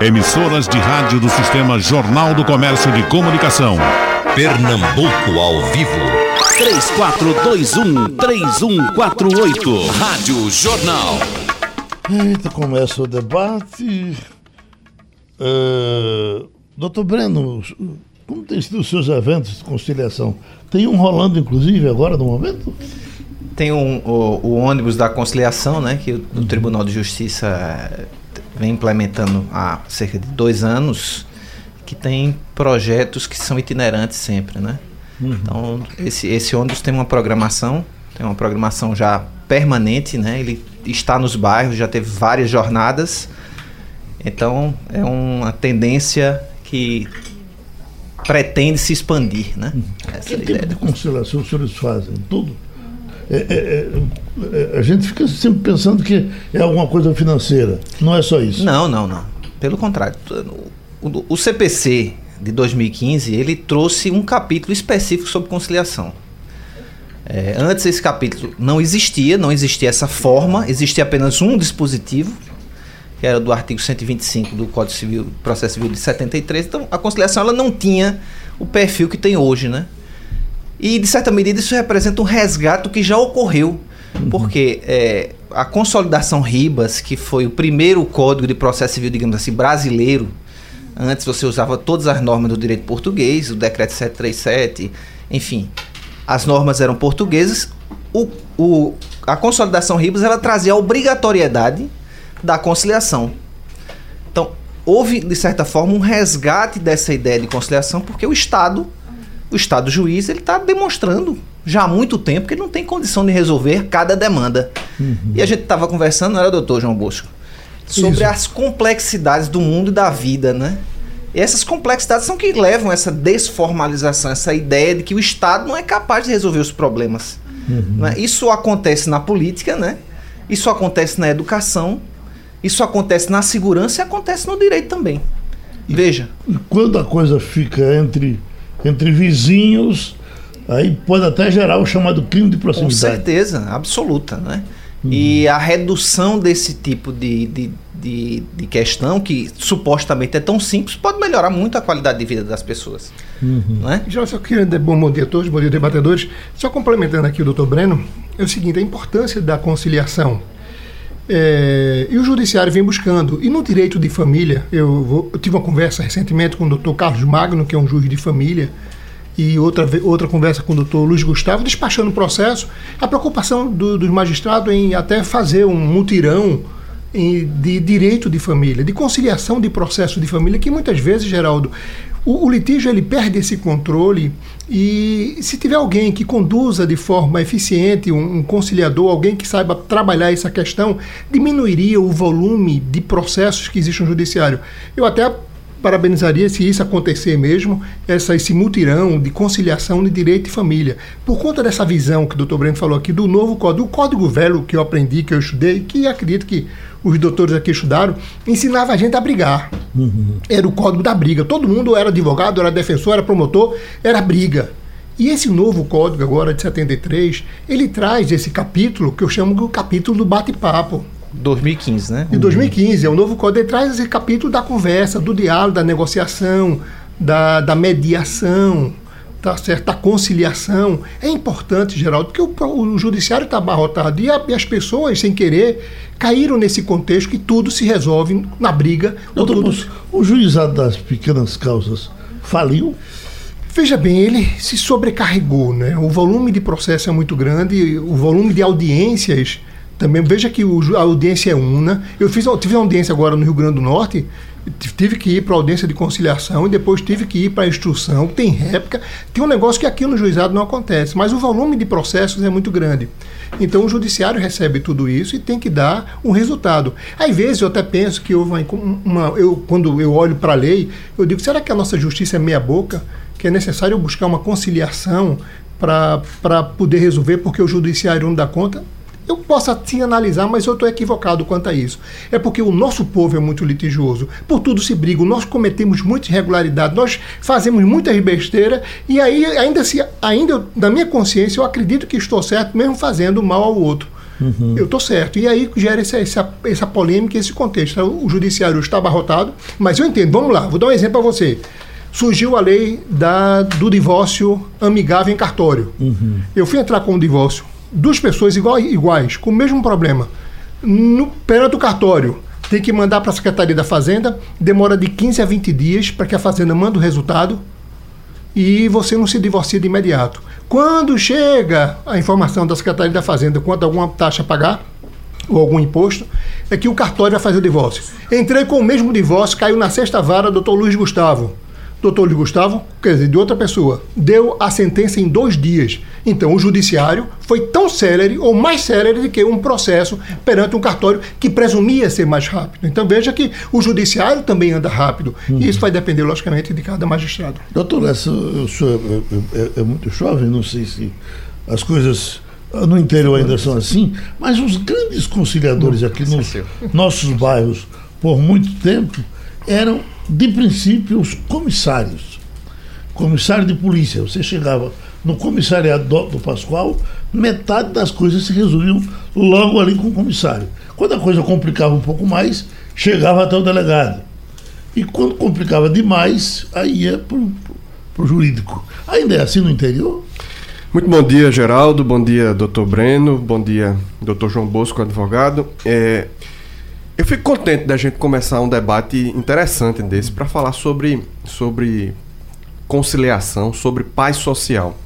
Emissoras de rádio do Sistema Jornal do Comércio de Comunicação. Pernambuco ao vivo. 3421-3148. Rádio Jornal. Eita, começa o debate. Uh, doutor Breno, como tem sido os seus eventos de conciliação? Tem um rolando, inclusive, agora no momento? Tem um, o, o ônibus da conciliação, né, que o, o Tribunal de Justiça vem implementando há cerca de dois anos, que tem projetos que são itinerantes sempre, né? Uhum. Então, esse, esse ônibus tem uma programação, tem uma programação já permanente, né? Ele está nos bairros, já teve várias jornadas. Então, é uma tendência que pretende se expandir, né? Uhum. Essa que é tipo de conciliação os senhores fazem? Tudo? É, é, é, a gente fica sempre pensando que é alguma coisa financeira. Não é só isso. Não, não, não. Pelo contrário. O, o CPC de 2015 ele trouxe um capítulo específico sobre conciliação. É, antes esse capítulo não existia, não existia essa forma, existia apenas um dispositivo, que era do artigo 125 do Código Civil, Processo Civil de 73. Então a conciliação ela não tinha o perfil que tem hoje, né? E, de certa medida, isso representa um resgate que já ocorreu. Uhum. Porque é, a consolidação Ribas, que foi o primeiro código de processo civil, digamos assim, brasileiro, antes você usava todas as normas do direito português, o decreto 737, enfim, as normas eram portuguesas. O, o, a consolidação Ribas ela trazia a obrigatoriedade da conciliação. Então, houve, de certa forma, um resgate dessa ideia de conciliação, porque o Estado o Estado juiz ele está demonstrando já há muito tempo que ele não tem condição de resolver cada demanda. Uhum. E a gente estava conversando, não era, doutor João Bosco? Sobre Isso. as complexidades do mundo e da vida, né? E essas complexidades são que levam essa desformalização, essa ideia de que o Estado não é capaz de resolver os problemas. Uhum. Né? Isso acontece na política, né? Isso acontece na educação, isso acontece na segurança e acontece no direito também. E, Veja. E quando a coisa fica entre entre vizinhos, aí pode até gerar o chamado crime de proximidade. Com certeza, absoluta, né? Uhum. E a redução desse tipo de, de, de, de, questão, que supostamente é tão simples, pode melhorar muito a qualidade de vida das pessoas. Uhum. Não é? Já só queria dar bom dia a todos, bom dia debatedores. Só complementando aqui o doutor Breno, é o seguinte, a importância da conciliação. É, e o judiciário vem buscando. E no direito de família, eu, vou, eu tive uma conversa recentemente com o doutor Carlos Magno, que é um juiz de família, e outra, outra conversa com o doutor Luiz Gustavo, despachando o processo, a preocupação do, dos magistrados em até fazer um mutirão de direito de família, de conciliação de processo de família, que muitas vezes, Geraldo, o, o, litígio ele perde esse controle e se tiver alguém que conduza de forma eficiente, um, um, conciliador, alguém que saiba trabalhar essa questão, diminuiria o volume de processos que existem no judiciário. Eu até parabenizaria se isso acontecer mesmo, essa, esse mutirão de conciliação de direito e família. Por conta dessa visão que o doutor Breno falou aqui, do novo código, o código velho que eu aprendi, que eu estudei, que acredito que os doutores aqui estudaram, ensinava a gente a brigar. Uhum. Era o código da briga. Todo mundo era advogado, era defensor, era promotor, era briga. E esse novo código agora de 73, ele traz esse capítulo que eu chamo de capítulo do bate-papo. 2015, né? De 2015, é o novo código. Ele traz esse capítulo da conversa, do diálogo, da negociação, da, da mediação, tá certo? da conciliação. É importante, Geraldo, porque o, o judiciário está abarrotado e, a, e, as pessoas, sem querer, caíram nesse contexto que tudo se resolve na briga. Doutor, tudo... O juizado das pequenas causas faliu? Veja bem, ele se sobrecarregou, né? O volume de processo é muito grande, o volume de audiências também. Veja que o, a audiência é una. Eu fiz, tive uma audiência agora no Rio Grande do Norte, tive que ir para a audiência de conciliação e depois tive que ir para a instrução. Tem réplica, tem um negócio que aqui no juizado não acontece, mas o volume de processos é muito grande. Então o judiciário recebe tudo isso e tem que dar um resultado. Às vezes eu até penso que houve uma, uma eu, quando eu olho para a lei, eu digo, será que a nossa justiça é meia boca? Que é necessário buscar uma conciliação para poder resolver, porque o judiciário não dá conta? Eu posso te analisar, mas eu estou equivocado quanto a isso. É porque o nosso povo é muito litigioso. Por tudo se briga, nós cometemos muitas irregularidades, nós fazemos muitas besteiras, e aí, ainda, se, ainda na minha consciência, eu acredito que estou certo, mesmo fazendo mal ao outro. uhum. eu estou certo. E aí gera essa, essa, essa polêmica, esse contexto. O judiciário está abarrotado, mas eu entendo. Vamos lá, vou dar um exemplo para você. Surgiu a lei da, do divórcio amigável em cartório. Uhum. Eu fui entrar com o divórcio. Duas pessoas igual, iguais, com o mesmo problema. No, perante o cartório, tem que mandar para a Secretaria da Fazenda, demora de 15 a 20 dias para que a Fazenda mande o resultado e você não se divorcia de imediato. Quando chega a informação da Secretaria da Fazenda quanto a alguma taxa a pagar, ou algum imposto, é que o cartório vai fazer o divórcio. Entrei com o mesmo divórcio, caiu na sexta vara, doutor Luiz Gustavo doutor Luiz Gustavo, quer dizer, de outra pessoa, deu a sentença em dois dias. Então, o judiciário foi tão célere ou mais célere do que um processo perante um cartório que presumia ser mais rápido. Então, veja que o judiciário também anda rápido. Uhum. E isso vai depender, logicamente, de cada magistrado. Doutor Lessa, o senhor é, é, é muito jovem, não sei se as coisas no interior ainda são assim, mas os grandes conciliadores aqui nos nossos bairros, por muito tempo, eram de princípio, os comissários. Comissário de polícia. Você chegava no comissariado do, Pascoal, metade das coisas se resolviam logo ali com o comissário. Quando a coisa complicava um pouco mais, chegava até o delegado. E quando complicava demais, aí ia para o jurídico. Ainda é assim no interior? Muito bom dia, Geraldo. Bom dia, doutor Breno. Bom dia, doutor João Bosco, advogado. É, eu fico contente da gente começar um debate interessante desse para falar sobre, sobre conciliação, sobre paz social.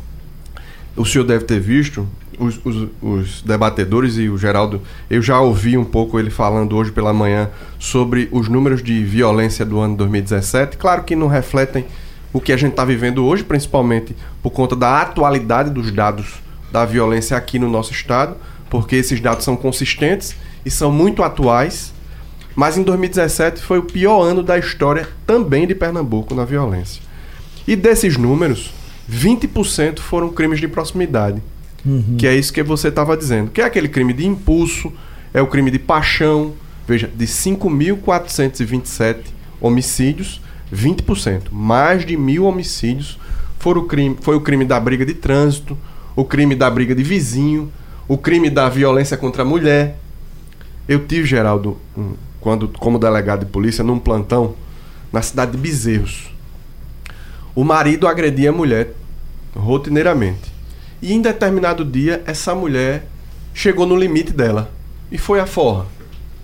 O senhor deve ter visto os, os, os, debatedores e o Geraldo, eu já ouvi um pouco ele falando hoje pela manhã sobre os números de violência do ano 2017. Claro que não refletem o que a gente está vivendo hoje, principalmente por conta da atualidade dos dados da violência aqui no nosso estado, porque esses dados são consistentes e são muito atuais mas em 2017 foi o pior ano da história também de Pernambuco na violência. E desses números, 20% foram crimes de proximidade. Uhum. Que é isso que você estava dizendo. Que é aquele crime de impulso, é o crime de paixão. Veja, de 5.427 homicídios, 20%. Mais de mil homicídios foram o crime, foi o crime da briga de trânsito, o crime da briga de vizinho, o crime da violência contra a mulher. Eu tive, Geraldo, um, quando como delegado de polícia num plantão na cidade de Bezerros. O marido agredia a mulher rotineiramente. E em determinado dia essa mulher chegou no limite dela e foi a forra.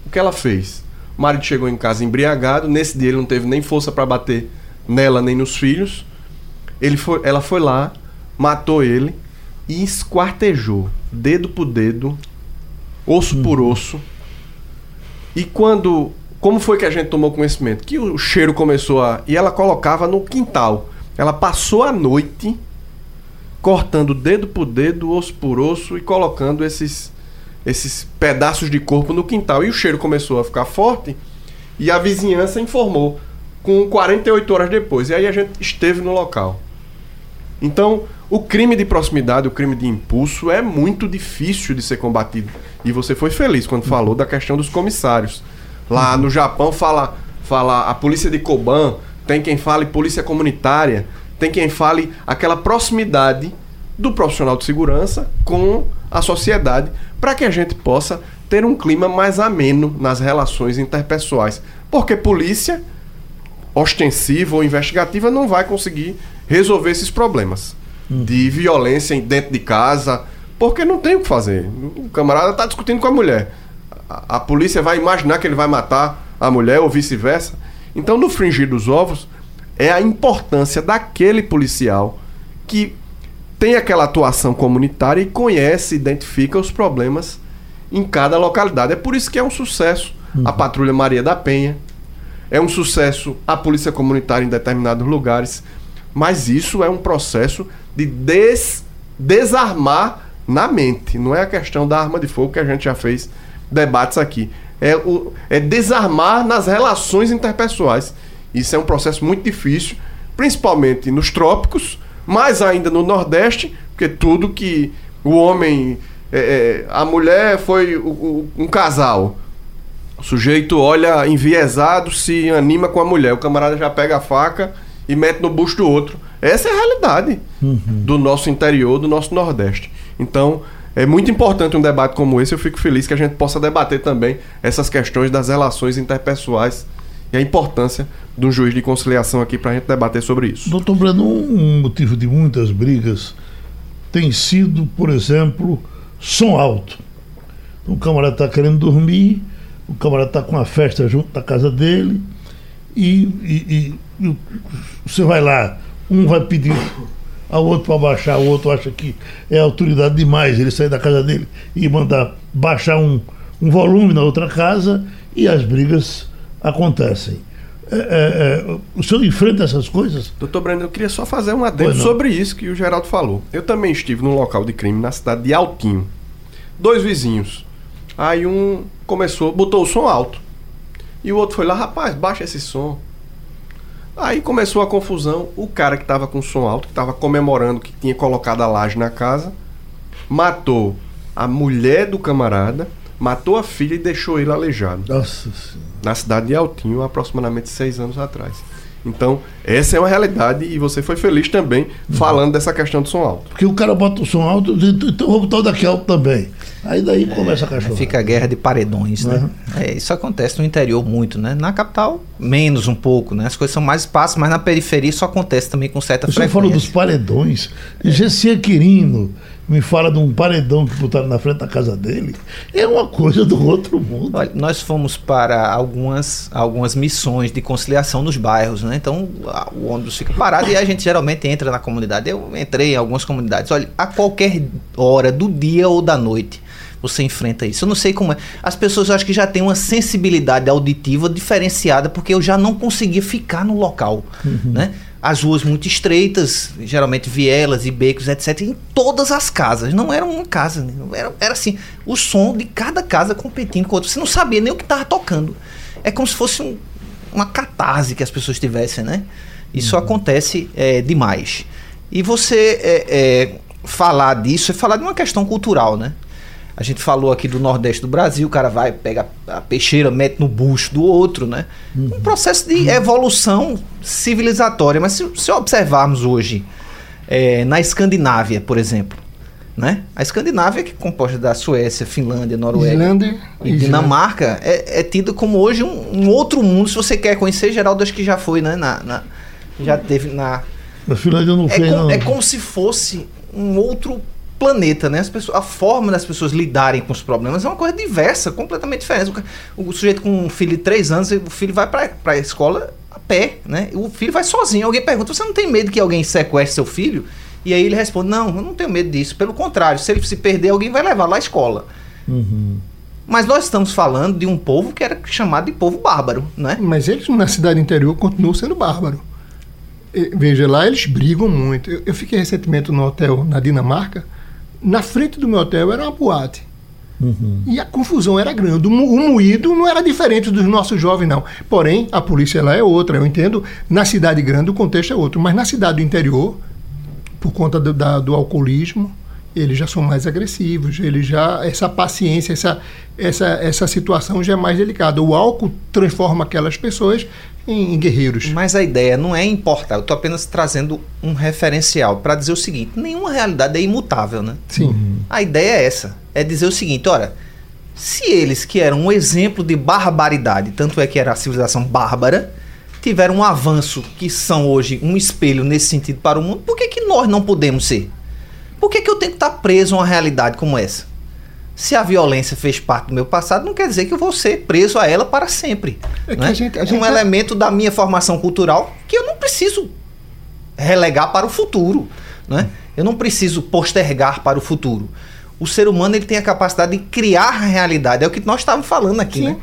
O que ela fez? O marido chegou em casa embriagado, nesse dia ele não teve nem força para bater nela nem nos filhos. Ele foi, ela foi lá, matou ele e esquartejou, dedo por dedo, osso por uhum. osso, e quando. Como foi que a gente tomou conhecimento? Que o cheiro começou a. E ela colocava no quintal. Ela passou a noite cortando dedo por dedo, osso por osso e colocando esses, esses pedaços de corpo no quintal. E o cheiro começou a ficar forte e a vizinhança informou com 48 horas depois. E aí a gente esteve no local. Então, o crime de proximidade, o crime de impulso é muito difícil de ser combatido. E você foi feliz quando falou da questão dos comissários. Lá no Japão fala, fala a polícia de Koban, tem quem fale polícia comunitária, tem quem fale aquela proximidade do profissional de segurança com a sociedade, para que a gente possa ter um clima mais ameno nas relações interpessoais. Porque polícia ostensiva ou investigativa não vai conseguir resolver esses problemas hum. de violência dentro de casa, porque não tem o que fazer. O camarada está discutindo com a mulher. A, a, polícia vai imaginar que ele vai matar a mulher ou vice-versa. Então, no fringir dos ovos, é a importância daquele policial que tem aquela atuação comunitária e conhece, identifica os problemas em cada localidade. É por isso que é um sucesso uhum. a Patrulha Maria da Penha, é um sucesso a Polícia Comunitária em determinados lugares, mas isso é um processo de des desarmar na mente. Não é a questão da arma de fogo que a gente já fez debates aqui. É, o, é desarmar nas relações interpessoais. Isso é um processo muito difícil, principalmente nos trópicos, mais ainda no Nordeste, porque tudo que o homem. É, é, a mulher foi o, o, um casal. O sujeito olha enviesado, se anima com a mulher. O camarada já pega a faca e mete no busto do outro. Essa é a realidade uhum. do nosso interior, do nosso Nordeste. Então, é muito importante um debate como esse. Eu fico feliz que a gente possa debater também essas questões das relações interpessoais e a importância de um juiz de conciliação aqui para a gente debater sobre isso. Doutor Breno, um motivo de muitas brigas tem sido, por exemplo, som alto. O camarada está querendo dormir, o camarada está com uma festa junto da casa dele, e, e, e, você vai lá, um vai pedir ao outro para baixar, o outro acha que é autoridade demais ele sair da casa dele e mandar baixar um, um volume na outra casa, e as brigas acontecem. É, é, é, o senhor enfrenta essas coisas? Doutor Breno, eu queria só fazer um adendo sobre isso que o Geraldo falou. Eu também estive num local de crime na cidade de Altinho. Dois vizinhos. Aí um começou, botou o som alto. E o outro foi lá, rapaz, baixa esse som. Aí começou a confusão. O cara que estava com som alto, que estava comemorando que tinha colocado a laje na casa, matou a mulher do camarada matou a filha e deixou ele aleijado. Nossa Na cidade de Altinho, aproximadamente seis anos atrás. Então, essa é uma realidade e você foi feliz também falando dessa questão do som alto. Porque o cara bota o som alto, então vou botar o daqui alto também. Aí daí é, começa a cachorro. Fica a guerra de paredões, né? Uhum. É, isso acontece no interior muito, né? Na capital, menos um pouco, né? As coisas são mais espaço, mas na periferia isso acontece também com certa Você frequência. Você falou dos paredões. É. Gessia Quirino me fala de um paredão que botaram na frente da casa dele, é uma coisa do outro mundo. Olha, nós fomos para algumas, algumas missões de conciliação nos bairros, né? Então o ônibus fica parado e a gente geralmente entra na comunidade. Eu entrei em algumas comunidades. Olha, a qualquer hora do dia ou da noite você enfrenta isso. Eu não sei como é. As pessoas acho que já têm uma sensibilidade auditiva diferenciada porque eu já não conseguia ficar no local, uhum. né? as ruas muito estreitas, geralmente vielas e becos, etc., em todas as casas. Não era uma casa, né? era, era assim, o som de cada casa competindo com outra. Você não sabia nem o que estava tocando. É como se fosse um, uma catarse que as pessoas tivessem, né? Isso uhum. acontece é, demais. E você é, é, falar disso é falar de uma questão cultural, né? A gente falou aqui do Nordeste do Brasil, o cara vai, pega a peixeira, mete no bucho do outro, né? Uhum. Um processo de evolução civilizatória. Mas se, se observarmos hoje é, na Escandinávia, por exemplo, né? A Escandinávia, que é composta da Suécia, Finlândia, Noruega Islândia, e Dinamarca, é, é tido como hoje um, um, outro mundo. Se você quer conhecer, Geraldo, acho que já foi, né? Na, na já teve na. Na Finlândia não é fez, com, não. É como se fosse um outro planeta, né? As pessoas, a forma das pessoas lidarem com os problemas é uma coisa diversa, completamente diferente. O, o sujeito com um filho de três anos, o filho vai para a escola a pé, né? O filho vai sozinho. Alguém pergunta: você não tem medo que alguém sequestre seu filho? E aí ele responde: não, eu não tenho medo disso. Pelo contrário, se ele se perder, alguém vai levar lá à escola. Uhum. Mas nós estamos falando de um povo que era chamado de povo bárbaro, né? Mas eles na cidade interior continuam sendo bárbaro. Veja lá, eles brigam muito. Eu, eu fiquei recentemente no hotel na Dinamarca na frente do meu hotel era uma boate. Uhum. E a confusão era grande. O, moído não era diferente dos nossos jovens, não. Porém, a polícia lá é outra, eu entendo. Na cidade grande o contexto é outro. Mas na cidade do interior, por conta do, da, do alcoolismo, eles já são mais agressivos, eles já essa paciência, essa, essa, essa situação já é mais delicada. O álcool transforma aquelas pessoas em, em guerreiros. Mas a ideia não é importar, eu estou apenas trazendo um referencial para dizer o seguinte: nenhuma realidade é imutável, né? Sim. Uhum. A ideia é essa, é dizer o seguinte, olha, se eles que eram um exemplo de barbaridade, tanto é que era a civilização bárbara, tiveram um avanço que são hoje um espelho nesse sentido para o mundo, por que, que nós não podemos ser? Por que, que eu tenho que estar preso a uma realidade como essa? Se a violência fez parte do meu passado, não quer dizer que eu vou ser preso a ela para sempre. É né? a gente, a gente um é... elemento da minha formação cultural que eu não preciso relegar para o futuro. Né? Eu não preciso postergar para o futuro. O ser humano ele tem a capacidade de criar a realidade. É o que nós estávamos falando aqui. Né?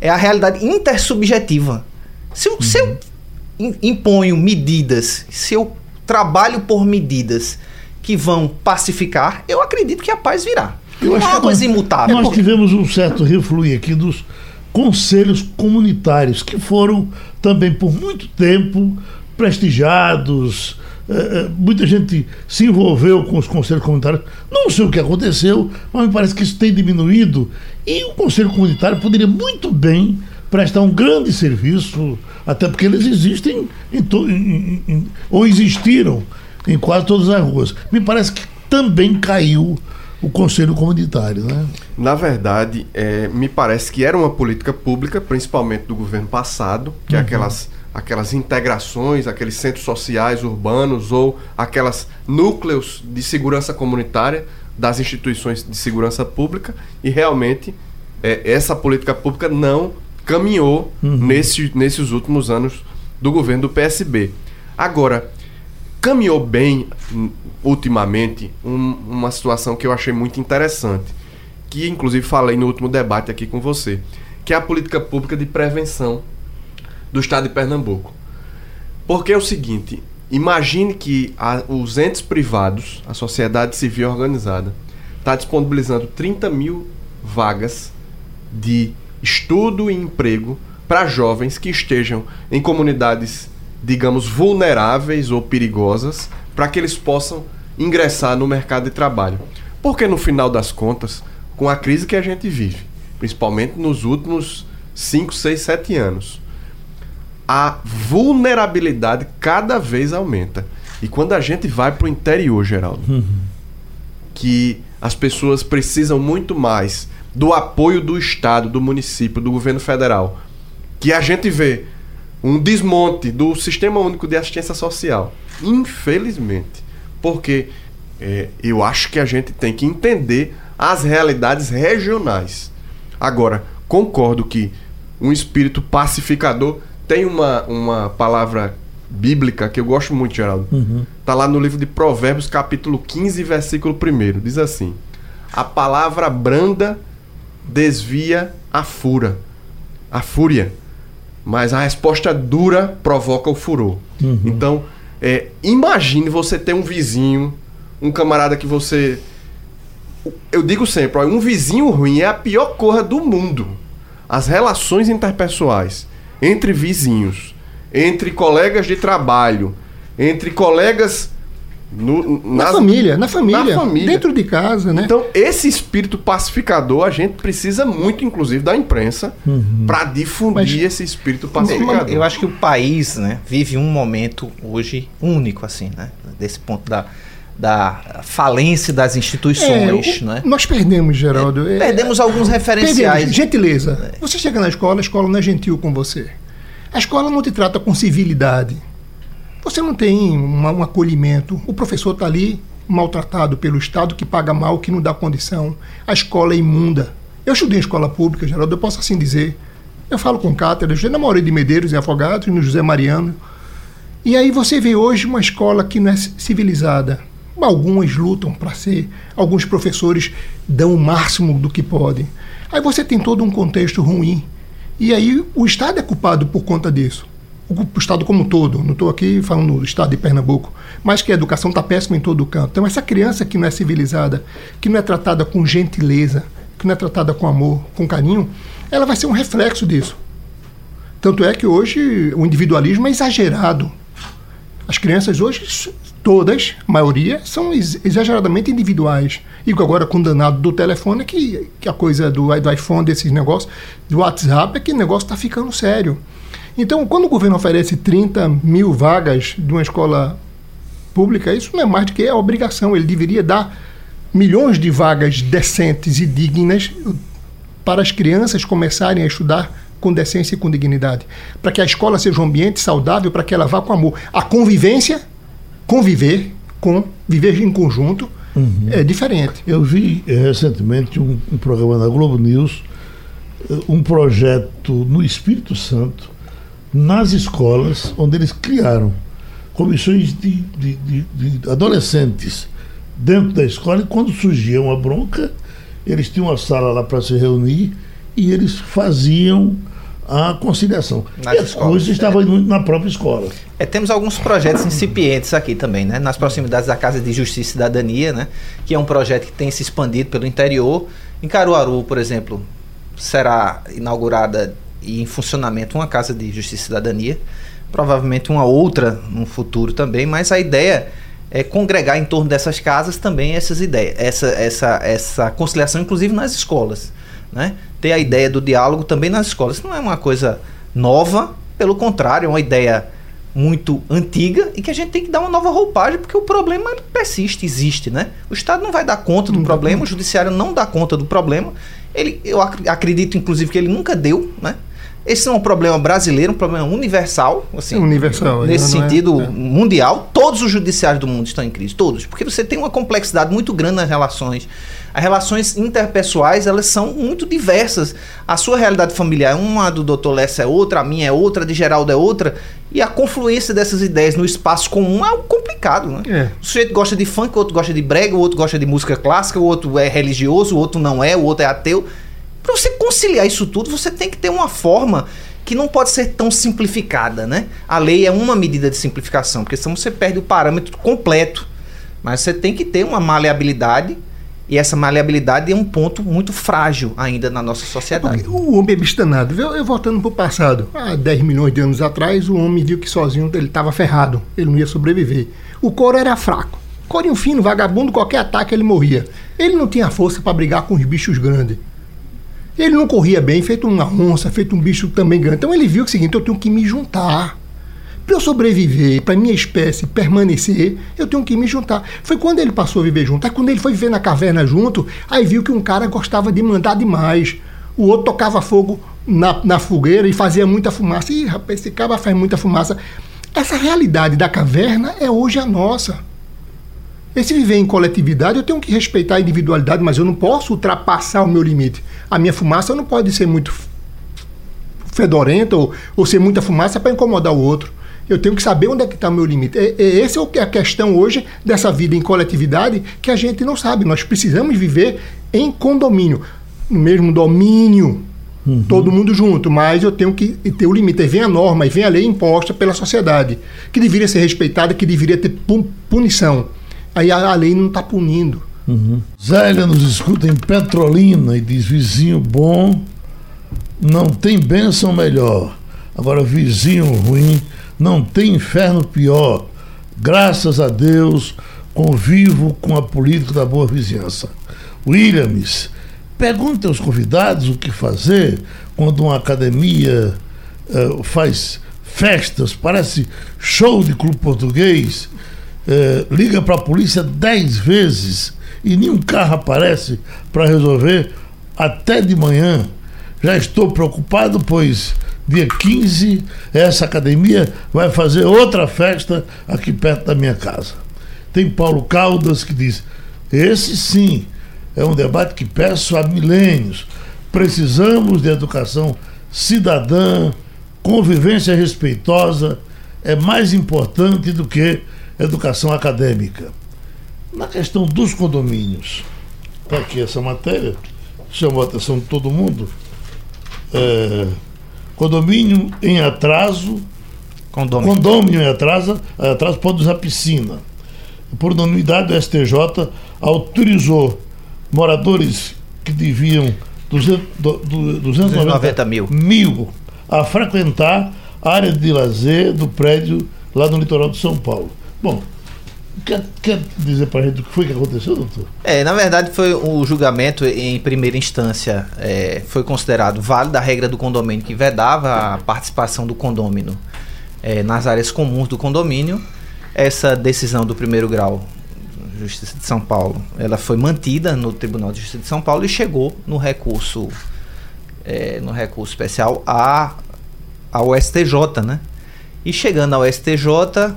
É a realidade intersubjetiva. Se uhum. se eu imponho medidas, se eu trabalho por medidas que vão pacificar, eu acredito que a paz virá. Eu acho é uma coisa imutável. Nós tivemos um certo refluir aqui dos conselhos comunitários, que foram também por muito tempo prestigiados. É, é, muita gente se envolveu com os conselhos comunitários. Não sei o que aconteceu, mas me parece que isso tem diminuído. E o conselho comunitário poderia muito bem prestar um grande serviço, até porque eles existem em, em, em, ou existiram em quase todas as ruas. Me parece que também caiu o conselho comunitário, né? Na verdade, é, me parece que era uma política pública, principalmente do governo passado, que é aquelas, aquelas integrações, aqueles centros sociais urbanos ou aquelas núcleos de segurança comunitária das instituições de segurança pública e realmente é, essa política pública não caminhou nesse, nesses últimos anos do governo do PSB. Agora, caminhou bem hum, ultimamente um- uma situação que eu achei muito interessante, que inclusive falei no último debate aqui com você, que é a política pública de prevenção do estado de Pernambuco. Porque é o seguinte, imagine que a- os entes privados, a sociedade civil organizada, está disponibilizando 30 mil vagas de estudo e emprego para jovens que estejam em comunidades, digamos, vulneráveis ou perigosas, para que eles possam ingressar no mercado de trabalho. Porque no final das contas, com a crise que a gente vive, principalmente nos últimos 5, 6, 7 anos, a vulnerabilidade cada vez aumenta. E quando a gente vai para o interior, Geraldo, que as pessoas precisam muito mais do apoio do Estado, do município, do governo federal, que a gente vê um desmonte do Sistema Único de Assistência Social. Infelizmente. Porque é, eu acho que a gente tem que entender as realidades regionais. Agora, concordo que um espírito pacificador tem uma, uma palavra bíblica que eu gosto muito, Geraldo. Está lá no livro de Provérbios, capítulo 15, versículo 1. Diz assim: A palavra branda desvia a fúria. A fúria. Mas a resposta dura provoca o furor. Então, é, imagine você ter um vizinho, um camarada que você. Eu digo sempre, ó, um vizinho ruim é a pior coisa do mundo. As relações interpessoais entre vizinhos, entre colegas de trabalho, entre colegas no- Na nas- família, na família, na família. dentro de casa, né? Então, esse espírito pacificador, a gente precisa muito, inclusive, da imprensa para difundir Mas- esse espírito pacificador. Eu acho que o país né, vive um momento hoje único, assim, né? Desse ponto da, da falência das instituições, É, o- né? Nós perdemos, Geraldo. é- Perdemos alguns referenciais. Perdemos. Gentileza. Você chega na escola, a escola não é gentil com você. A escola não te trata com civilidade. Você não tem uma- um acolhimento. O professor está ali maltratado pelo Estado, que paga mal, que não dá condição. A escola é imunda. Eu estudei em escola pública, Geraldo, eu posso assim dizer. Eu falo com cátedra, eu estudei na de Medeiros, em Afogados, e no José Mariano. E aí você vê hoje uma escola que não é civilizada. Algumas lutam para ser, alguns professores dão o máximo do que podem. Aí você tem todo um contexto ruim. E aí o Estado é culpado por conta disso. O, Estado como um todo, não estou aqui falando do Estado de Pernambuco, mas que a educação está péssima em todo o canto. Então essa criança que não é civilizada, que não é tratada com gentileza, que não é tratada com amor, com carinho, ela vai ser um reflexo disso. Tanto é que hoje o individualismo é exagerado. As crianças hoje, todas, a maioria, são ex- exageradamente individuais. E agora com danado do telefone, que, que a coisa do, do iPhone, desses negócios, do WhatsApp, é que o negócio está ficando sério. Então, quando o governo oferece 30 mil vagas de uma escola pública, isso não é mais do que a obrigação. Ele deveria dar milhões de vagas decentes e dignas para as crianças começarem a estudar com decência e com dignidade. Para que a escola seja um ambiente saudável, para que ela vá com amor. A convivência, conviver com, viver em conjunto, é diferente. Eu vi eh, recentemente um, um programa na Globo News, eh, um projeto no Espírito Santo, nas escolas, onde eles criaram comissões de, de- de- de adolescentes dentro da escola, e quando surgia uma bronca, eles tinham uma sala lá para se reunir e eles faziam a conciliação. Nas e a escolas, coisa estava indo na própria escola. É, temos alguns projetos incipientes aqui também, né? Nas proximidades da Casa de Justiça e Cidadania, né? Que é um projeto que tem se expandido pelo interior. Em Caruaru, por exemplo, será inaugurada e em funcionamento uma Casa de Justiça e Cidadania. Provavelmente uma outra no futuro também, mas a ideia é congregar em torno dessas casas também essas ideias, essa, essa, essa conciliação, inclusive nas escolas. Né? Ter a ideia do diálogo também nas escolas. Isso não é uma coisa nova, pelo contrário, é uma ideia muito antiga e que a gente tem que dar uma nova roupagem porque o problema persiste, existe, né? O Estado não vai dar conta do problema, o Judiciário não dá conta do problema. Ele, eu ac acredito, inclusive, que ele nunca deu, né? Esse não é um problema brasileiro, um problema universal, assim, universal, nesse é, sentido é, é. mundial. Todos os judiciários do mundo estão em crise, todos, porque você tem uma complexidade muito grande nas relações. As relações interpessoais, elas são muito diversas. A sua realidade familiar, uma do Dr. Lessa é outra, a minha é outra, a de Geraldo é outra, e a confluência dessas ideias no espaço comum é algo complicado, né? É. O sujeito gosta de funk, o outro gosta de brega, o outro gosta de música clássica, o outro é religioso, o outro não é, o outro é ateu. Para você conciliar isso tudo, você tem que ter uma forma que não pode ser tão simplificada, né? A lei é uma medida de simplificação, porque senão você perde o parâmetro completo. Mas você tem que ter uma maleabilidade, e essa maleabilidade é um ponto muito frágil ainda na nossa sociedade. Porque o homem é bicho. Eu, eu voltando para o passado, há 10 milhões de anos atrás, o homem viu que sozinho ele estava ferrado, ele não ia sobreviver. O couro era fraco. Corinho fino, vagabundo, qualquer ataque ele morria. Ele não tinha força para brigar com os bichos grandes. Ele não corria bem, feito uma onça, feito um bicho também grande. Então ele viu que o seguinte: eu tenho que me juntar. Para eu sobreviver, para minha espécie permanecer, eu tenho que me juntar. Foi quando ele passou a viver junto. Aí quando ele foi viver na caverna junto, aí viu que um cara gostava de mandar demais. O outro tocava fogo na, na fogueira e fazia muita fumaça. Ih, rapaz, esse cara faz muita fumaça. Essa realidade da caverna é hoje a nossa. Esse viver em coletividade, eu tenho que respeitar a individualidade, mas eu não posso ultrapassar o meu limite. A minha fumaça não pode ser muito fedorenta ou, ou ser muita fumaça para incomodar o outro. Eu tenho que saber onde é que está o meu limite. É, é, essa é a questão hoje dessa vida em coletividade que a gente não sabe. Nós precisamos viver em condomínio, no mesmo domínio, uhum. todo mundo junto, mas eu tenho que ter o limite. Aí vem a norma, e vem a lei imposta pela sociedade, que deveria ser respeitada, que deveria ter punição. Aí a, a lei não está punindo. Uhum. Zélia nos escuta em Petrolina e diz: vizinho bom não tem bênção melhor. Agora, vizinho ruim não tem inferno pior. Graças a Deus, convivo com a política da boa vizinhança. Williams, pergunte aos convidados o que fazer quando uma academia uh, faz festas, parece show de clube português, uh, liga para a polícia dez vezes e nenhum carro aparece para resolver até de manhã. Já estou preocupado, pois dia 15 essa academia vai fazer outra festa aqui perto da minha casa. Tem Paulo Caldas que diz: esse sim é um debate que peço há milênios. Precisamos de educação cidadã, convivência respeitosa, é mais importante do que educação acadêmica. Na questão dos condomínios, está aqui essa matéria, chamou a atenção de todo mundo. É, condomínio em atraso. Condômino. Condômino em atraso, atraso pode usar piscina. Por unanimidade, o STJ autorizou moradores que deviam 200, 290 290 mil. mil a frequentar a área de lazer do prédio lá no litoral de São Paulo. Bom, Quer, quer dizer para a gente o que foi que aconteceu, doutor? É, na verdade foi o julgamento em primeira instância é, foi considerado válido a regra do condomínio que vedava a participação do condômino é, nas áreas comuns do condomínio. Essa decisão do primeiro grau, Justiça de São Paulo, ela foi mantida no Tribunal de Justiça de São Paulo e chegou no recurso é, no recurso especial a, ao STJ, né? E chegando ao STJ,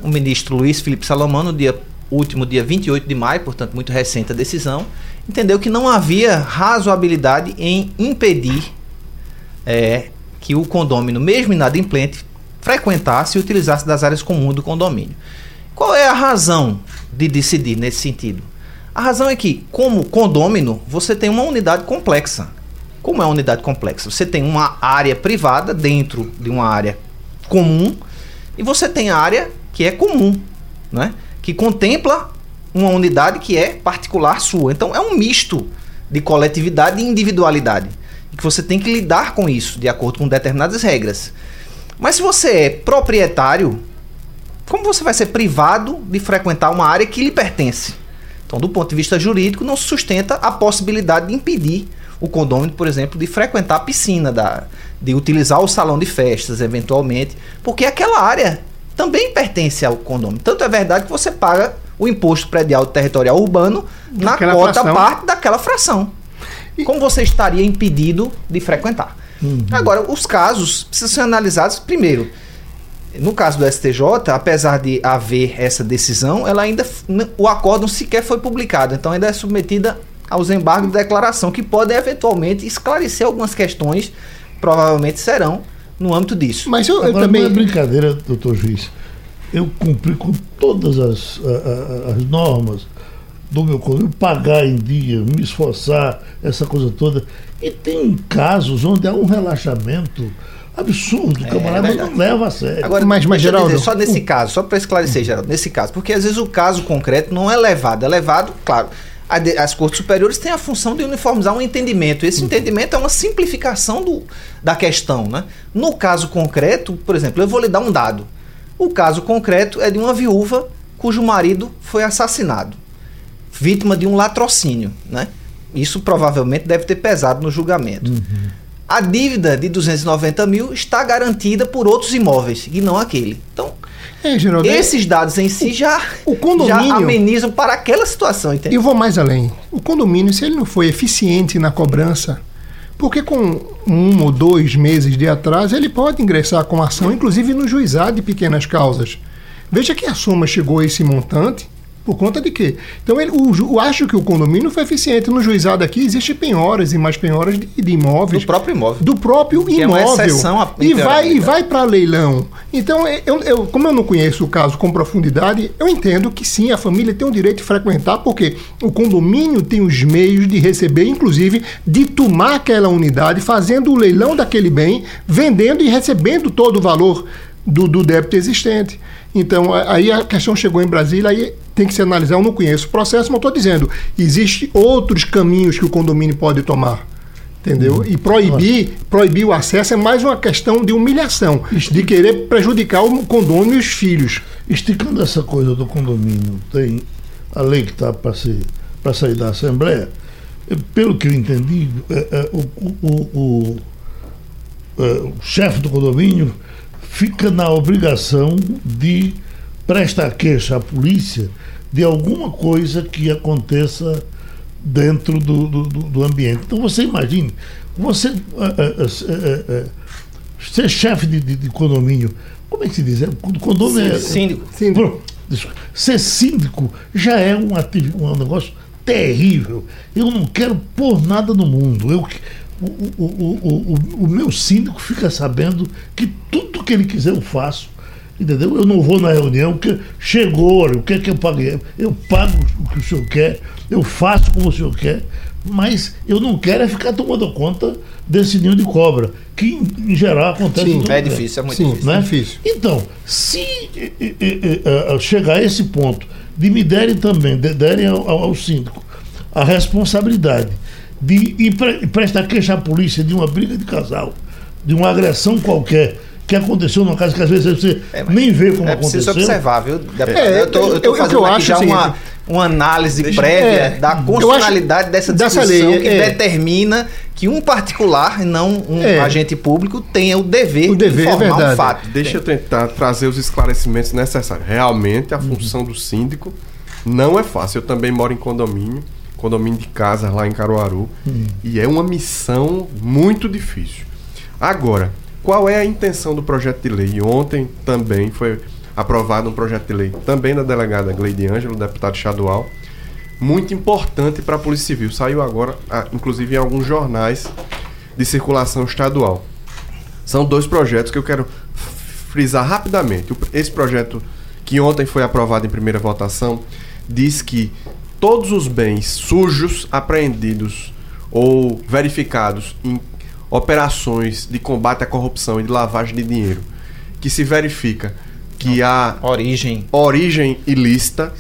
o ministro Luiz Felipe Salomão, no dia último dia 28 de maio, portanto muito recente a decisão, entendeu que não havia razoabilidade em impedir é, que o condômino, mesmo inadimplente, frequentasse e utilizasse das áreas comuns do condomínio. Qual é a razão de decidir nesse sentido? A razão é que, como condômino, você tem uma unidade complexa. Como é uma unidade complexa? Você tem uma área privada dentro de uma área comum e você tem a área que é comum, né? que contempla uma unidade que é particular sua. Então é um misto de coletividade e individualidade. E que você tem que lidar com isso de acordo com determinadas regras. Mas se você é proprietário, como você vai ser privado de frequentar uma área que lhe pertence? Então, do ponto de vista jurídico, não se sustenta a possibilidade de impedir o condômino, por exemplo, de frequentar a piscina, da, de utilizar o salão de festas, eventualmente, porque aquela área também pertence ao condomínio. Tanto é verdade que você paga o imposto predial territorial urbano na cota fração. parte daquela fração. Como você estaria impedido de frequentar? Agora, os casos precisam ser analisados primeiro. No caso do STJ, apesar de haver essa decisão, ela ainda o acórdão sequer foi publicado, então ainda é submetida aos embargos de declaração que podem eventualmente esclarecer algumas questões, provavelmente serão no âmbito disso. Mas eu, eu Agora, também. não é brincadeira, doutor juiz. Eu cumpri com todas as, a- a- as normas do meu condomínio, pagar em dia, me esforçar, essa coisa toda. E tem casos onde há um relaxamento absurdo, o camarada É não leva a sério. Agora, Mas- mas, eu Geraldo, dizer, só nesse caso, só para esclarecer, Geraldo, nesse caso, porque às vezes o caso concreto não é levado, é levado, claro. De- As cortes superiores têm a função de uniformizar um entendimento. Esse entendimento é uma simplificação do, da questão. Né? No caso concreto, por exemplo, eu vou lhe dar um dado. O caso concreto é de uma viúva cujo marido foi assassinado, vítima de um latrocínio. Né? Isso provavelmente deve ter pesado no julgamento. A dívida de 290 mil está garantida por outros imóveis e não aquele. Então, É, Geraldo. esses dados em si já, o condomínio- já amenizam para aquela situação, entende? Eu vou mais além. O condomínio, se ele não foi eficiente na cobrança, porque com um ou dois meses de atraso, ele pode ingressar com ação, inclusive no juizado de pequenas causas. Veja que a soma chegou a esse montante por conta de quê? Então, ele, o, eu acho que o condomínio foi eficiente. No juizado aqui existe penhoras e mais penhoras de, de imóveis. Do próprio imóvel. do próprio Que é uma imóvel. exceção à e vai e vai para leilão. Então, eu, eu- como eu não conheço o caso com profundidade, eu entendo que sim, a família tem o direito de frequentar, porque o condomínio tem os meios de receber, inclusive, de tomar aquela unidade, fazendo o leilão daquele bem, vendendo e recebendo todo o valor do, do débito existente. Então, aí a questão chegou em Brasília, aí tem que se analisar. Eu não conheço o processo, mas estou dizendo, existem outros caminhos que o condomínio pode tomar. Entendeu? E proibir, proibir o acesso é mais uma questão de humilhação, de querer prejudicar o condomínio e os filhos. Esticando essa coisa do condomínio, tem a lei que está para sair da Assembleia. Eh, Pelo que eu entendi, eh, eh, o, o- o- o chefe do condomínio fica na obrigação de prestar queixa à polícia de alguma coisa que aconteça dentro do, do, do- ambiente. Então você imagine, você eh, eh, eh, ser chefe de, de- de condomínio, como é que se diz? É, Condomínio é, Síndico. Pro- desculpa. Ser síndico já é um, ati- um negócio terrível. Eu não quero pôr nada no mundo. Eu, o, o, o, o, meu síndico fica sabendo que tudo que ele quiser eu faço. Entendeu? Eu não vou na reunião, que chegou, olha, o que é que eu paguei? Eu pago o que o senhor quer, eu faço como o senhor quer, mas eu não quero é ficar tomando conta desse ninho de cobra, que em, em geral acontece Sim, É lugar difícil, é muito Sim. difícil. né? difícil. Então, se eh, eh, eh, chegar a esse ponto de me derem também, de, derem ao- ao síndico a responsabilidade de ir pre- prestar queixa à polícia de uma briga de casal, de uma agressão qualquer que aconteceu numa casa que às vezes você É, nem vê como é aconteceu. preciso observar, viu? deputado? É, eu tô, eu tô eu- eu- fazendo eu aqui acho já o uma, seguinte- uma análise Deixa- prévia é, da constitucionalidade acho- dessa dessa discussão lei, que é. determina que um particular, e não um É. agente público, tenha o dever, O dever, de é informar um verdade. fato. Deixa eu tentar trazer os esclarecimentos necessários. Realmente, a função do síndico não é fácil. Eu também moro em condomínio, condomínio de casas lá em Caruaru, e é uma missão muito difícil. Agora, qual é a intenção do projeto de lei? E Ontem também foi aprovado um projeto de lei, também da delegada Gleide Ângelo, deputada estadual, muito importante para a Polícia Civil. Saiu agora, ah, inclusive, em alguns jornais de circulação estadual. São dois projetos que eu quero frisar rapidamente. Esse projeto que ontem foi aprovado em primeira votação diz que todos os bens sujos apreendidos ou verificados em operações de combate à corrupção e de lavagem de dinheiro, que se verifica que há Origem. origem ilícita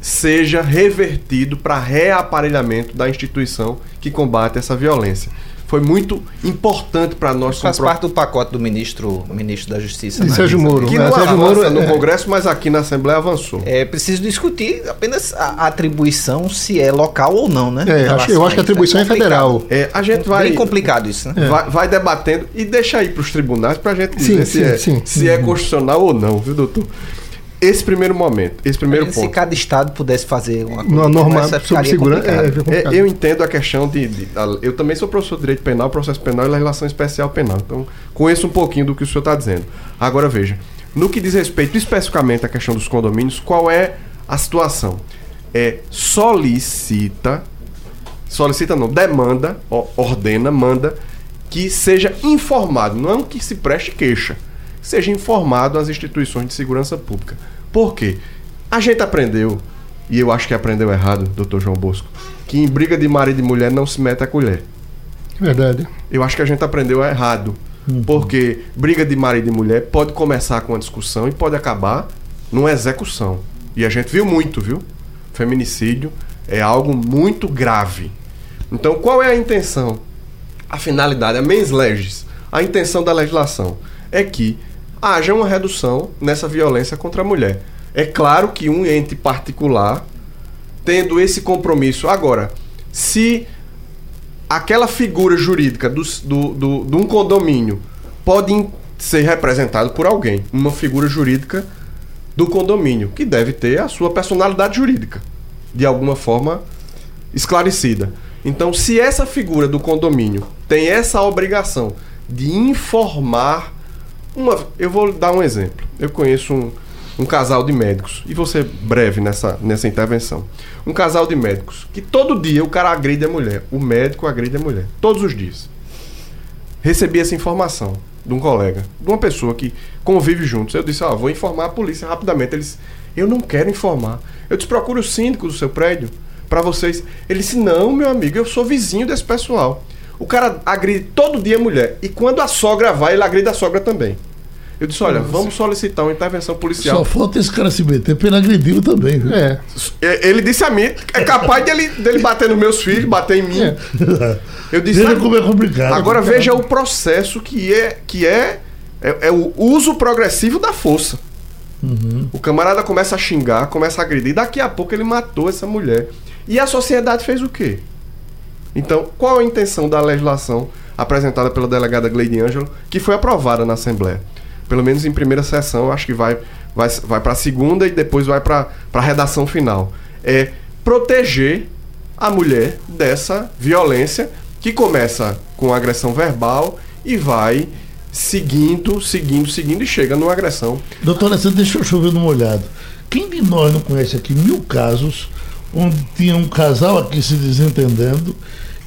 seja revertido para reaparelhamento da instituição que combate essa violência. Foi muito importante para nós. Faz pro- parte do pacote do ministro, ministro da Justiça. De né? Sérgio Moro. que É, não Sérgio Moro no é- Congresso, mas aqui na Assembleia avançou. É preciso discutir apenas a atribuição, se é local ou não, né? É, acho- eu acho que a atribuição é complicado. federal. É, a gente vai, Bem complicado isso, né? vai, vai debatendo e deixa aí para os tribunais para a gente Sim, dizer se, sim, é, sim. se é constitucional ou não, viu, doutor? Esse primeiro momento, esse primeiro Se ponto. cada estado pudesse fazer uma, Uma coisa norma essa, sobre segurança. É, é É, eu entendo a questão de, de- a- Eu também sou professor de direito penal, processo penal e legislação especial penal. Então, conheço um pouquinho do que o senhor está dizendo. Agora veja, no que diz respeito especificamente à questão dos condomínios, qual é a situação? É solicita, solicita não, demanda, ó, ordena, manda que seja informado, não que se preste queixa, que seja informado às instituições de segurança pública. Por quê? A gente aprendeu, e eu acho que aprendeu errado, doutor João Bosco, que em briga de marido e mulher não se mete a colher. Verdade. Eu acho que a gente aprendeu errado. Porque briga de marido e mulher pode começar com uma discussão e pode acabar numa execução. E a gente viu muito, viu? Feminicídio é algo muito grave. Então, qual é a intenção? A finalidade, a mens legis, a intenção da legislação é que haja uma redução nessa violência contra a mulher. É claro que um ente particular tendo esse compromisso. Agora, se aquela figura jurídica do, do, do- de um condomínio pode ser representado por alguém, uma figura jurídica do condomínio, que deve ter a sua personalidade jurídica, de alguma forma esclarecida. Então, se essa figura do condomínio tem essa obrigação de informar uma, eu vou dar um exemplo. Eu conheço um, um casal de médicos, e ser breve nessa, nessa intervenção. Um casal de médicos que todo dia o cara agride a mulher. O médico agride a mulher. Todos os dias. Recebi essa informação de um colega, de uma pessoa que convive juntos. Eu disse: Ó, vou informar a polícia rapidamente. Eles, eu não quero informar. Eu disse: procure o síndico do seu prédio para vocês. Ele disse: Não, meu amigo, eu sou vizinho desse pessoal. O cara agride todo dia a mulher. E quando a sogra vai, ele agride a sogra também. Eu disse: Olha, vamos solicitar uma intervenção policial. Só falta esse cara se meter pra ele agredi-lo também, viu? É. É, Ele disse a mim, é capaz dele, dele bater nos meus filhos, bater em mim. É. Eu disse, Veja "Ah, como é complicado. agora veja o processo que é que é, é, é o uso progressivo da força. O camarada começa a xingar, começa a agredir, daqui a pouco ele matou essa mulher. E a sociedade fez o quê? Então, qual a intenção da legislação apresentada pela delegada Gleide Ângelo, que foi aprovada na Assembleia? Pelo menos em primeira sessão, acho que vai, vai, vai para a segunda e depois vai para a redação final. É proteger a mulher dessa violência que começa com agressão verbal e vai seguindo, seguindo, seguindo e chega numa agressão. Doutor Alessandro, deixa eu chover numa olhada. Quem de nós não conhece aqui mil casos onde tinha um casal aqui se desentendendo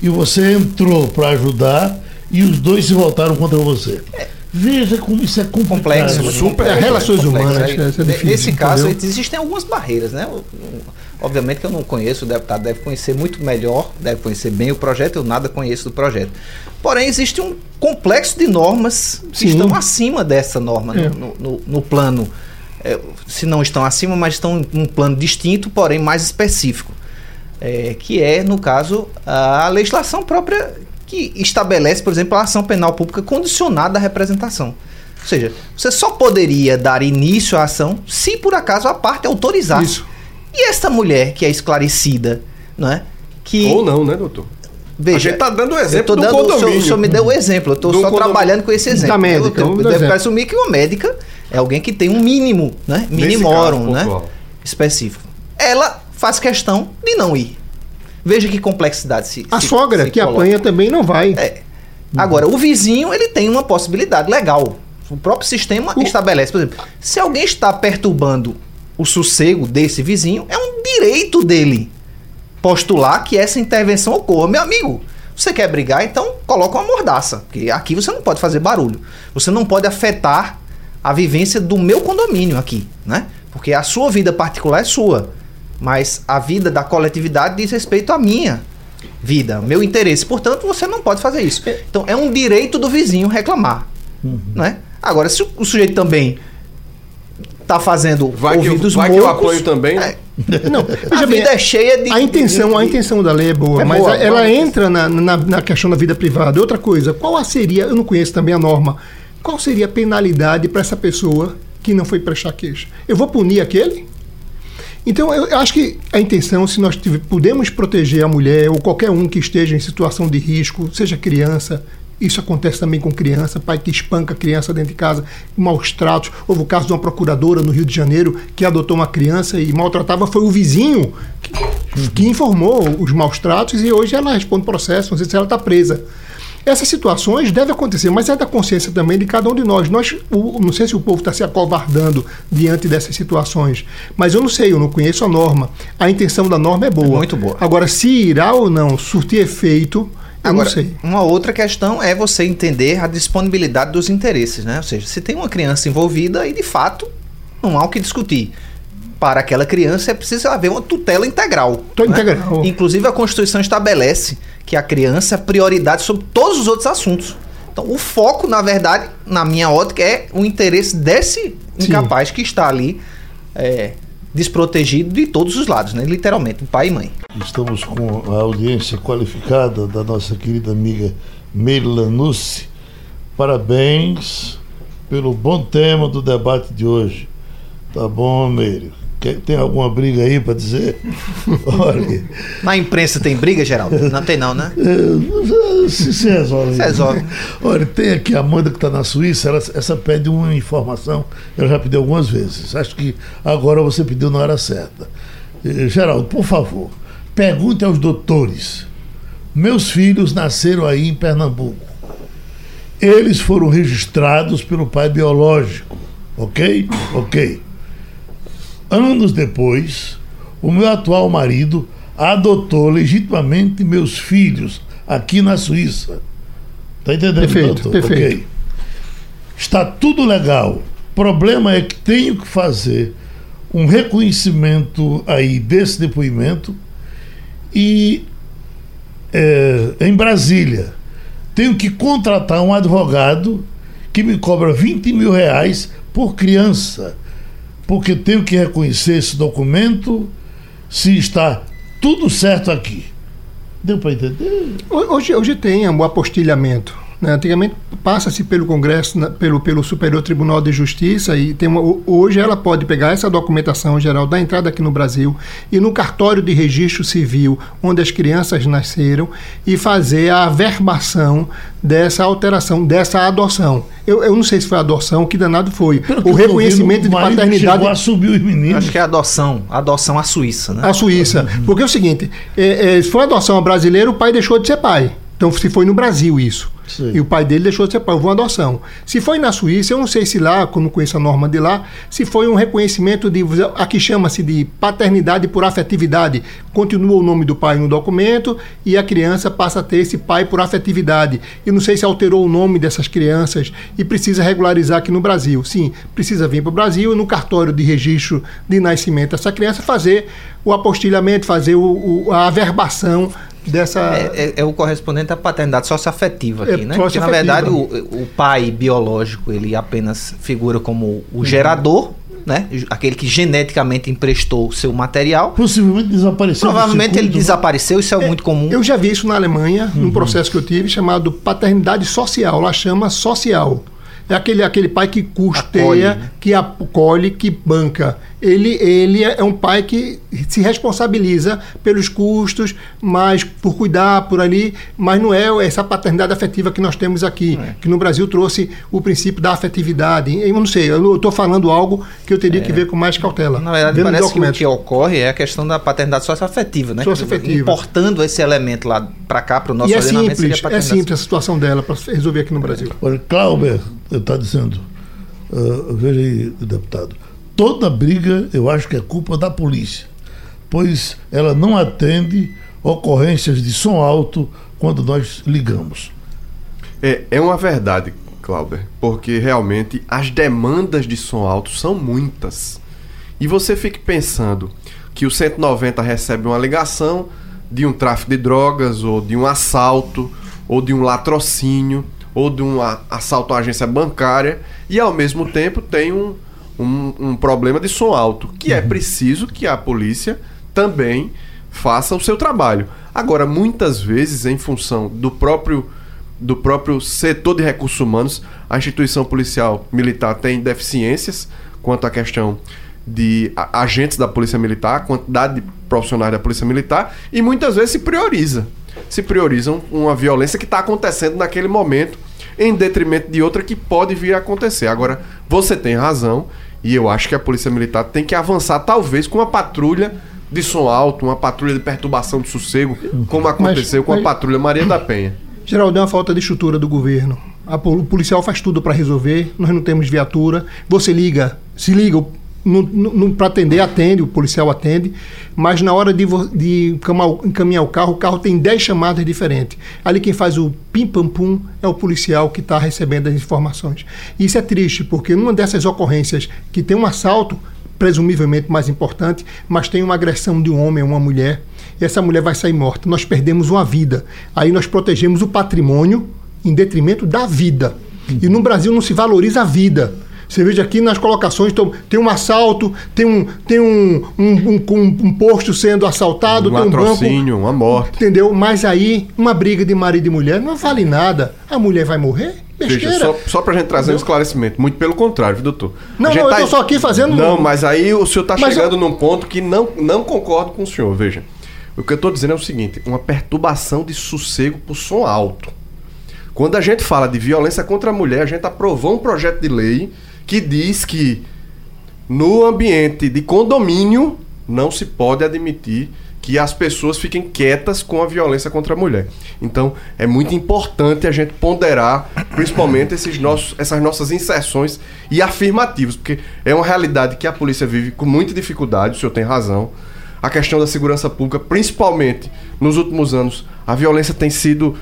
e você entrou para ajudar e os dois se voltaram contra você? Veja como isso é complicado. complexo. muito Super, complexo, relações complexo. humanas, Aí, isso é difícil, Nesse caso, entendeu? existem algumas barreiras, né? Obviamente que eu não conheço, o deputado deve conhecer muito melhor, deve conhecer bem o projeto, eu nada conheço do projeto. Porém, existe um complexo de normas que Sim. estão acima dessa norma no- É. no, no- no plano. É, se não estão acima, mas estão em um plano distinto, porém mais específico. É, que é, no caso, a legislação própria que estabelece, por exemplo, a ação penal pública condicionada à representação. Ou seja, você só poderia dar início à ação se por acaso a parte autorizasse. Isso. E essa mulher que é esclarecida, não é? Que Ou não, né, doutor? Veja, a gente tá dando o exemplo do dando, o senhor, condomínio. o senhor me deu o exemplo, eu estou Do só condomínio. trabalhando com esse exemplo. Da médica, eu, eu, devo exemplo. presumir que uma médica é alguém que tem um mínimo, né? Minimorum, caso né? pontual. Específico. Ela faz questão de não ir. Veja que complexidade se A se- sogra se que coloca. apanha também não vai. É. Agora, o vizinho, ele tem uma possibilidade legal. O próprio sistema O- estabelece, por exemplo, se alguém está perturbando o sossego desse vizinho, é um direito dele postular que essa intervenção ocorra. Meu amigo, você quer brigar, então coloca uma mordaça, porque aqui você não pode fazer barulho. Você não pode afetar a vivência do meu condomínio aqui, né? Porque a sua vida particular é sua, mas a vida da coletividade diz respeito à minha vida, meu interesse. Portanto, você não pode fazer isso. Então, é um direito do vizinho reclamar, né? Agora, se o, sujeito também tá fazendo Vai que eu- ouvidos vai que eu apanho também, é, Não, a vida bem, é cheia de. A intenção, de, de, a intenção da lei é boa, é mas boa, ela boa, entra na, na, na, questão da vida privada. Outra coisa, qual seria, eu não conheço também a norma, qual seria a penalidade para essa pessoa que não foi prestar queixa? Eu vou punir aquele? Então, eu, eu acho que a intenção, se nós tiver, podemos proteger a mulher ou qualquer um que esteja em situação de risco, seja criança, isso acontece também com criança, pai que espanca a criança dentro de casa, maus tratos. Houve o caso de uma procuradora no Rio de Janeiro que adotou uma criança e maltratava, foi o vizinho que, que informou os maus tratos e hoje ela responde processo, não sei se ela está presa. Essas situações devem acontecer, mas é da consciência também de cada um de nós. nós o, não sei se o povo está se acovardando diante dessas situações, mas eu não sei, eu não conheço a norma. A intenção da norma é boa. É muito boa. Agora, se irá ou não surtir efeito, eu Agora, uma outra questão é você entender a disponibilidade dos interesses, né? Ou seja, se tem uma criança envolvida e de fato não há o que discutir. Para aquela criança é preciso haver uma tutela integral. Né? Integral. Inclusive a Constituição estabelece que a criança é prioridade sobre todos os outros assuntos. Então, o foco, na verdade, na minha ótica, é o interesse desse incapaz Sim. que está ali é, desprotegido de todos os lados, né? literalmente, pai e mãe. Estamos com a audiência qualificada da nossa querida amiga Meila Nussi. Parabéns pelo bom tema do debate de hoje. Tá bom, Meire? Tem alguma briga aí para dizer? Olha. Na imprensa tem briga, Geraldo? Não tem, não, né? É, se, se resolve. Se resolve. Olha, tem aqui a Amanda que está na Suíça, ela, essa pede uma informação. Eu já pedi algumas vezes. Acho que agora você pediu na hora certa. Eh, Geraldo, por favor, pergunte aos doutores. Meus filhos nasceram aí em Pernambuco. Eles foram registrados pelo pai biológico. Ok? Ok. Anos depois, o meu atual marido adotou legitimamente meus filhos aqui na Suíça. Está entendendo, perfeito, doutor? Perfeito. Okay. Está tudo legal. Problema é que tenho que fazer um reconhecimento aí desse depoimento e é, em Brasília tenho que contratar um advogado que me cobra 20 mil reais por criança porque tenho que reconhecer esse documento se está tudo certo aqui. Deu para entender? Hoje, hoje tem um apostilhamento. Né? Antigamente passa-se pelo Congresso, pelo, pelo Superior Tribunal de Justiça e tem uma, hoje ela pode pegar essa documentação geral da entrada aqui no Brasil e no cartório de registro civil onde as crianças nasceram e fazer a averbação dessa alteração, dessa adoção. Eu, eu não sei se foi adoção, que danado foi. o reconhecimento de paternidade. Chegou a subir os meninos. Acho que é adoção. Adoção à Suíça, né? A Suíça. Porque é o seguinte: é, é, se for adoção a brasileiro, o pai deixou de ser pai. Então, se foi no Brasil isso. Sim. E o pai dele deixou de ser pai, houve uma adoção. Se foi na Suíça, eu não sei se lá, como conheço a norma de lá, se foi um reconhecimento de. Aqui chama-se de paternidade por afetividade. Continua o nome do pai no documento e a criança passa a ter esse pai por afetividade. E não sei se alterou o nome dessas crianças e precisa regularizar aqui no Brasil. Sim, precisa vir para o Brasil e no cartório de registro de nascimento dessa criança fazer o apostilhamento, fazer o, o, a averbação dessa. É, é, é, o correspondente à paternidade socioafetiva aqui, é, né? Porque, na verdade, o, o, pai biológico ele apenas figura como o uhum. gerador. Né? Aquele que geneticamente emprestou seu material. Possivelmente desapareceu. Provavelmente ele né? desapareceu, isso é, é, muito comum. Eu já vi isso na Alemanha, uhum. num processo que eu tive chamado paternidade social. Lá chama social. É aquele, aquele pai que custeia, acolhe, né? que acolhe, que banca. Ele, ele é um pai que se responsabiliza pelos custos, mas por cuidar por ali, mas não é essa paternidade afetiva que nós temos aqui, é. que no Brasil trouxe o princípio da afetividade. Eu não sei, eu estou falando algo que eu teria é. que ver com mais cautela. Na verdade, parece que o que ocorre é a questão da paternidade socioafetiva, né? Socioafetiva. Importando esse elemento lá para cá, para o nosso e é simples, é simples a situação dela para resolver aqui no Brasil. Olha, Clauber está dizendo, uh, veja aí, deputado, toda briga eu acho que é culpa da polícia, pois ela não atende ocorrências de som alto quando nós ligamos. É, é uma verdade, Clauber, porque realmente as demandas de som alto são muitas. E você fica pensando que o 190 recebe uma ligação de um tráfico de drogas, ou de um assalto, ou de um latrocínio, ou de um assalto à agência bancária, e ao mesmo tempo tem um, um, um problema de som alto, que é preciso que a polícia também faça o seu trabalho. Agora, muitas vezes, em função do próprio do próprio setor de recursos humanos, a instituição policial militar tem deficiências quanto à questão de agentes da Polícia Militar, quantidade de profissionais da Polícia Militar, e muitas vezes se prioriza. Se priorizam uma violência que está acontecendo naquele momento, em detrimento de outra que pode vir a acontecer. Agora, você tem razão, e eu acho que a Polícia Militar tem que avançar, talvez, com uma patrulha de som alto, uma patrulha de perturbação de sossego, como aconteceu com a mas- patrulha Maria da Penha. Geraldo, é uma falta de estrutura do governo. A o policial faz tudo para resolver, nós não temos viatura. Você liga, se liga para atender, atende, o policial atende, mas na hora de, de encaminhar o carro, o carro tem 10 chamadas diferentes. Ali quem faz o pim-pam-pum é o policial que está recebendo as informações. Isso é triste, porque numa dessas ocorrências que tem um assalto, presumivelmente mais importante, mas tem uma agressão de um homem a uma mulher, e essa mulher vai sair morta. Nós perdemos uma vida. Aí nós protegemos o patrimônio em detrimento da vida. E no Brasil não se valoriza a vida. Você veja aqui nas colocações, então, tem um assalto, tem um, tem um, um, um, um- um posto sendo assaltado, Um tem um banco. uma morte. Entendeu? Mas aí, uma briga de marido e mulher não vale nada. A mulher vai morrer? Besteira. Veja, só, só pra gente trazer um Entendeu? esclarecimento. Muito pelo contrário, viu, doutor? Não, não, eu tô só aqui fazendo- Não, mas aí o senhor tá Mas chegando eu- num ponto que não, não concordo com o senhor. Veja, o que eu tô dizendo é o seguinte: uma perturbação de sossego por som alto. Quando a gente fala de violência contra a mulher, a gente aprovou um projeto de lei que diz que no ambiente de condomínio não se pode admitir que as pessoas fiquem quietas com a violência contra a mulher. Então, é muito importante a gente ponderar, principalmente esses nossos, essas nossas inserções e afirmativos, porque é uma realidade que a polícia vive com muita dificuldade, o senhor tem razão. A questão da segurança pública, principalmente nos últimos anos, a violência tem sido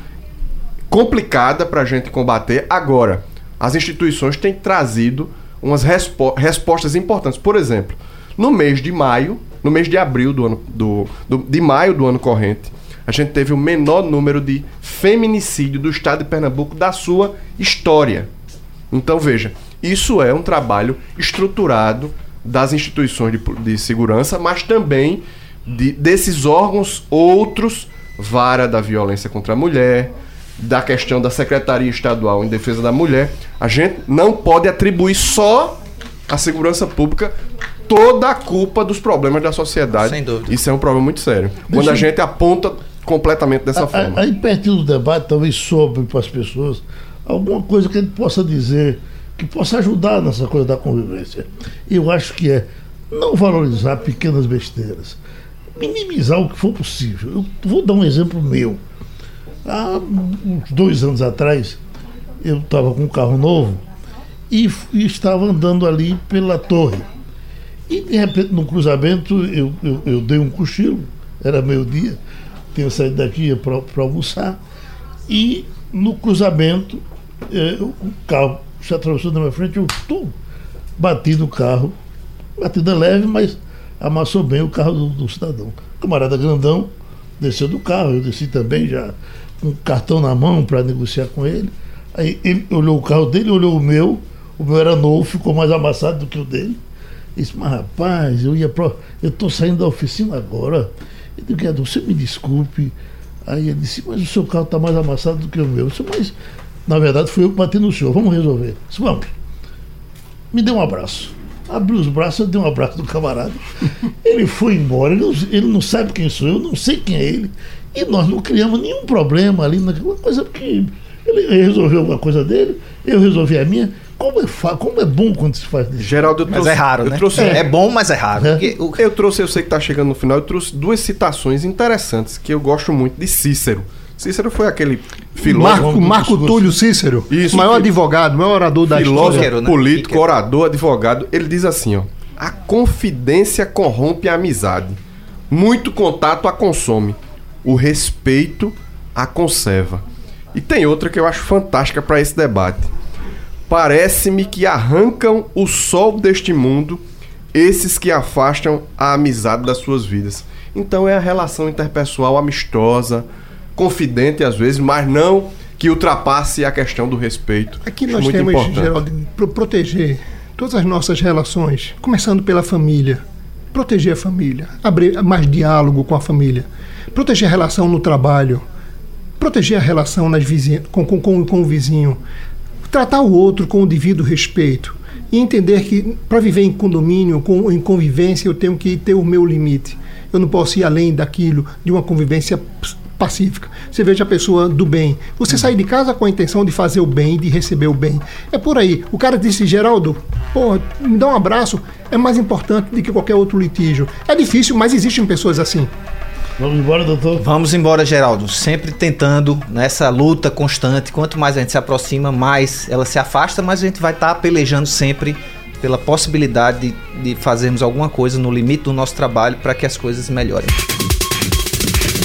complicada para a gente combater. Agora, as instituições têm trazido umas respo- respostas importantes. Por exemplo, no mês de maio, no mês de abril do ano do, do- de maio do ano corrente, a gente teve o menor número de feminicídio do estado de Pernambuco da sua história. Então veja, isso é um trabalho estruturado das instituições de, de segurança, mas também de- desses órgãos outros, vara da violência contra a mulher, da questão da Secretaria Estadual em Defesa da Mulher. A gente não pode atribuir só à segurança pública toda a culpa dos problemas da sociedade. Sem dúvida. Isso é um problema muito sério. Quando a gente aponta completamente dessa A- forma. a- Aí, pertinho do debate, talvez sobre para as pessoas alguma coisa que a gente possa dizer que possa ajudar nessa coisa da convivência. Eu acho que é não valorizar pequenas besteiras, minimizar o que for possível. Eu vou dar um exemplo meu. Há uns dois anos atrás, eu estava com um carro novo e, e estava andando ali pela torre. E de repente, no cruzamento, eu, eu, eu dei um cochilo, era meio-dia, tinha saído daqui para almoçar, e no cruzamento, eh, o carro se atravessou na minha frente, eu tum, bati no carro, batida leve, mas amassou bem o carro do, do cidadão. O camarada grandão desceu do carro, eu desci também já um cartão na mão para negociar com ele. Aí ele olhou o carro dele, olhou o meu, o meu era novo, ficou mais amassado do que o dele. Disse, mas rapaz, eu ia pro... eu estou saindo da oficina agora. Eu digo, Guedes, você me desculpe. Aí ele disse, mas o seu carro está mais amassado do que o meu. Eu disse, mas na verdade foi eu que bati no senhor, vamos resolver. Eu disse, vamos. Me dê um abraço. Abri os braços, eu dei um abraço do camarada. Ele foi embora, ele não, ele não sabe quem sou eu, não sei quem é ele. E nós não criamos nenhum problema ali naquela coisa, porque ele resolveu alguma coisa dele, eu resolvi a minha. Como é, fa- como é bom quando se faz isso. Geraldo, eu Mas trouxe, é raro, eu né? trouxe É. bom, mas é raro. É. Porque o- Eu trouxe, eu sei que tá chegando no final, eu trouxe duas citações interessantes que eu gosto muito de Cícero. Cícero foi aquele filósofo, Marco, Marco. Túlio Cícero, Isso, maior que- advogado, maior orador da filósofo história. Né? político, orador, advogado. Ele diz assim, ó: "A confidência corrompe a amizade. Muito contato a consome. O respeito a conserva." E tem outra que eu acho fantástica para esse debate. Parece-me que arrancam o sol deste mundo esses que afastam a amizade das suas vidas. Então é a relação interpessoal amistosa, confidente às vezes, mas não que ultrapasse a questão do respeito. Aqui nós muito temos, importante. Geraldo, para proteger todas as nossas relações, começando pela família. Proteger a família, abrir mais diálogo com a família, proteger a relação no trabalho, proteger a relação nas com, com, com, com o vizinho, tratar o outro com o devido respeito e entender que para viver em condomínio, com, em convivência, eu tenho que ter o meu limite. Eu não posso ir além daquilo de uma convivência pacífica. Você veja a pessoa do bem. Você sair de casa com a intenção de fazer o bem, de receber o bem. É por aí. O cara disse, Geraldo, pô, me dá um abraço, é mais importante do que qualquer outro litígio. É difícil, mas existem pessoas assim. Vamos embora, doutor? Vamos embora, Geraldo. Sempre tentando nessa luta constante. Quanto mais a gente se aproxima, mais ela se afasta, mas a gente vai estar tá pelejando sempre pela possibilidade de, de fazermos alguma coisa no limite do nosso trabalho para que as coisas melhorem.